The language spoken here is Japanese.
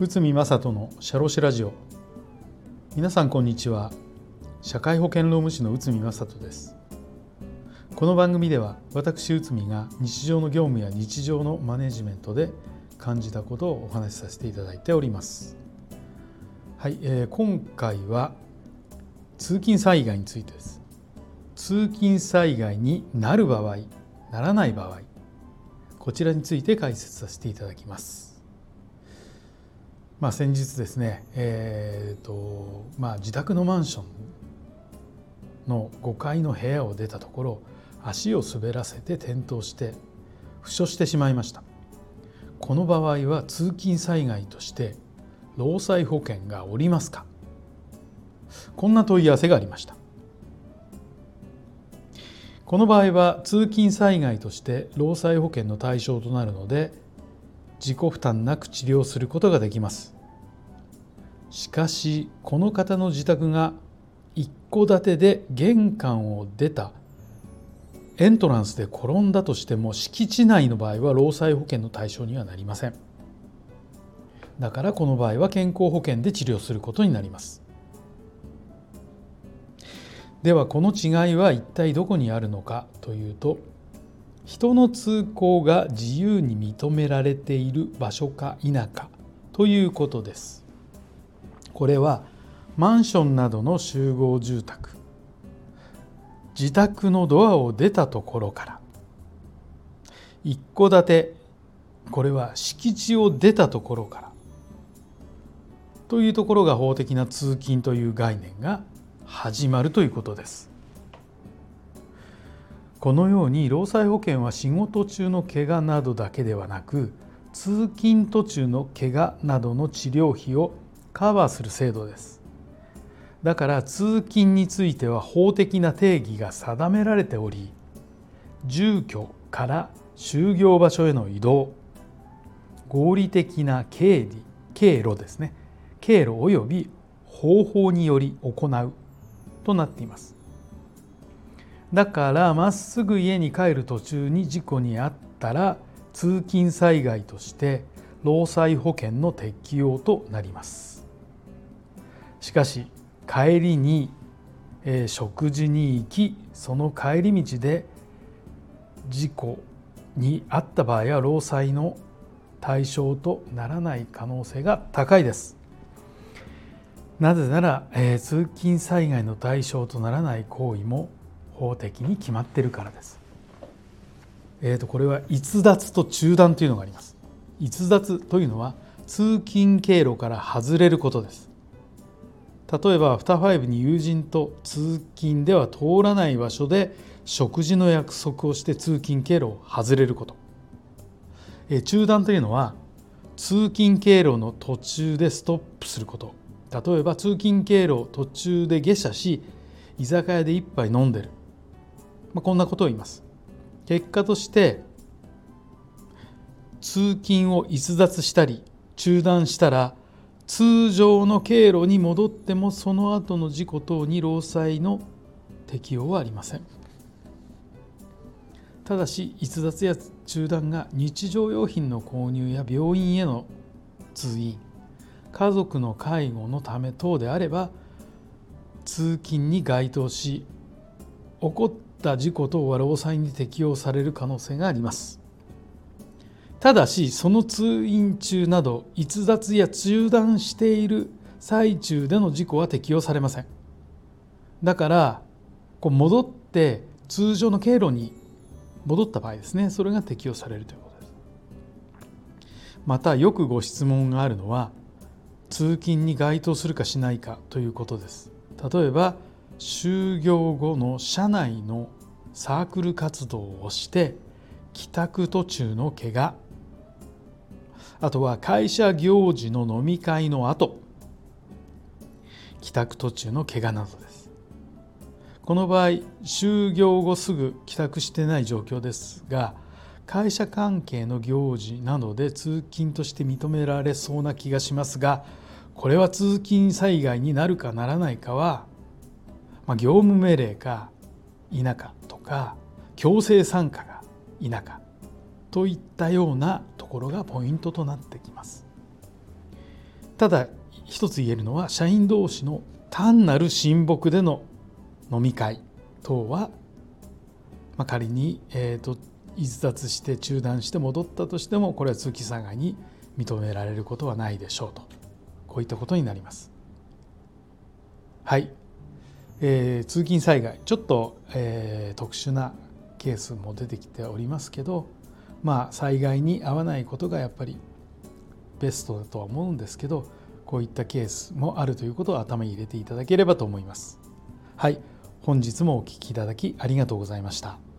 内海正人のシャロシラジオ。皆さんこんにちは。社会保険労務士の内海正人です。この番組では私内海が日常の業務や日常のマネジメントで感じたことをお話しさせていただいております。はい、えー、今回は通勤災害についてです。通勤災害になる場合ならない場合こちらについて解説させていただきます。まあ、先日ですね、えーとまあ、自宅のマンションの5階の部屋を出たところ足を滑らせて転倒して負傷してしまいました。この場合は通勤災害として労災保険がおりますか。こんな問い合わせがありました。この場合は通勤災害として労災保険の対象となるので自己負担なく治療することができます。しかしこの方の自宅が一戸建てで玄関を出たエントランスで転んだとしても敷地内の場合は労災保険の対象にはなりません。だからこの場合は健康保険で治療することになります。ではこの違いは一体どこにあるのかというと人の通行が自由に認められている場所か否かということです。これはマンションなどの集合住宅自宅のドアを出たところから一戸建てこれは敷地を出たところからというところが法的な通勤という概念が始まるということです。このように労災保険は仕事中の怪我などだけではなく通勤途中の怪我などの治療費をカバーする制度ですだから通勤については法的な定義が定められており住居から就業場所への移動合理的な経理経路ですね経路及び方法により行うとなっています。だからまっすぐ家に帰る途中に事故に遭ったら通勤災害として労災保険の適用となります。しかし帰りに、えー、食事に行きその帰り道で事故に遭った場合は労災の対象とならない可能性が高いです。なぜなら、えー、通勤災害の対象とならない行為も法的に決まってるからです。えー、とこれは逸脱と中断というのがあります。逸脱というのは通勤経路から外れることです。例えばアフターファイブに友人と通勤では通らない場所で食事の約束をして通勤経路を外れること。えー、中断というのは通勤経路の途中でストップすること。例えば通勤経路途中で下車し居酒屋で一杯飲んでるまあ、こんなことを言います。結果として通勤を逸脱したり中断したら通常の経路に戻ってもその後の事故等に労災の適用はありません。ただし逸脱や中断が日常用品の購入や病院への通院家族の介護のため等であれば通勤に該当し起こった事故等は労災に適用される可能性があります。ただしその通院中など逸脱や中断している最中での事故は適用されません。だからこう戻って通常の経路に戻った場合ですねそれが適用されるということです。またよくご質問があるのは通勤に該当するかしないかということです。例えば就業後の社内のサークル活動をして帰宅途中の怪我。あとは会社行事の飲み会の後帰宅途中の怪我などです。この場合就業後すぐ帰宅してない状況ですが会社関係の行事などで通勤として認められそうな気がしますがこれは通勤災害になるかならないかはまあ、業務命令か否かとか強制参加が否かといったようなところがポイントとなってきます。ただ一つ言えるのは社員同士の単なる親睦での飲み会等は、まあ、仮に、えーと、逸脱して中断して戻ったとしてもこれは通期災害に認められることはないでしょうと。こういったことになります。はい、えー、通勤災害ちょっと、えー、特殊なケースも出てきておりますけどまあ災害に遭わないことがやっぱりベストだとは思うんですけどこういったケースもあるということを頭に入れていただければと思います。はい本日もお聴きいただきありがとうございました。